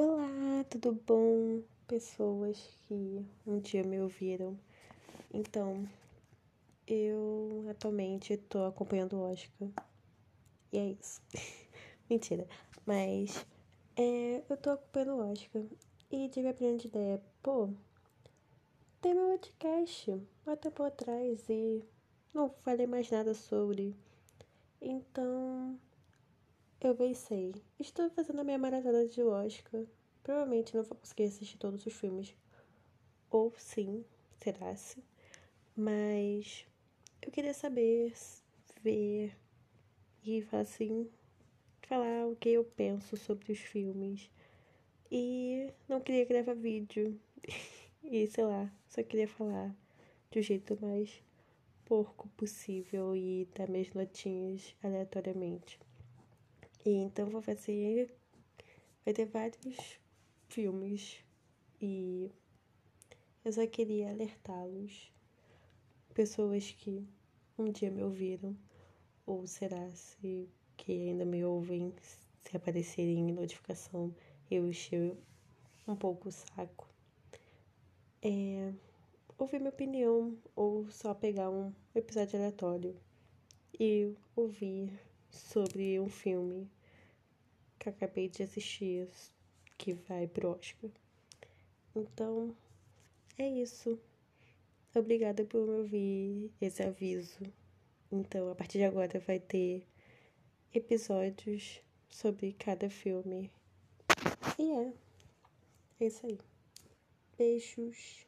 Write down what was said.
Olá, tudo bom? Pessoas que um dia me ouviram. Então, eu atualmente tô acompanhando o Oscar. E é isso. Mentira. Mas é, eu tô acompanhando o Oscar. E tive a brilhante ideia, pô, tem meu podcast há tempo atrás e não falei mais nada sobre. Então, eu pensei, estou fazendo a minha maratona de Oscar. Provavelmente não vou conseguir assistir todos os filmes. Ou sim, será-se. Mas eu queria saber, ver e falar assim, falar o que eu penso sobre os filmes. E não queria gravar vídeo. e sei lá, só queria falar do jeito mais porco possível e dar minhas notinhas aleatoriamente. E então vou fazer. Vai ter vários filmes e eu só queria alertá-los, pessoas que um dia me ouviram, ou será se que ainda me ouvem, se aparecerem em notificação, eu encher um pouco o saco. É, ouvir minha opinião ou só pegar um episódio aleatório e ouvir sobre um filme que acabei de assistir que vai pro Oscar. Então, é isso. Obrigada por me ouvir esse aviso. Então, a partir de agora vai ter episódios sobre cada filme. E é. É isso aí. Beijos.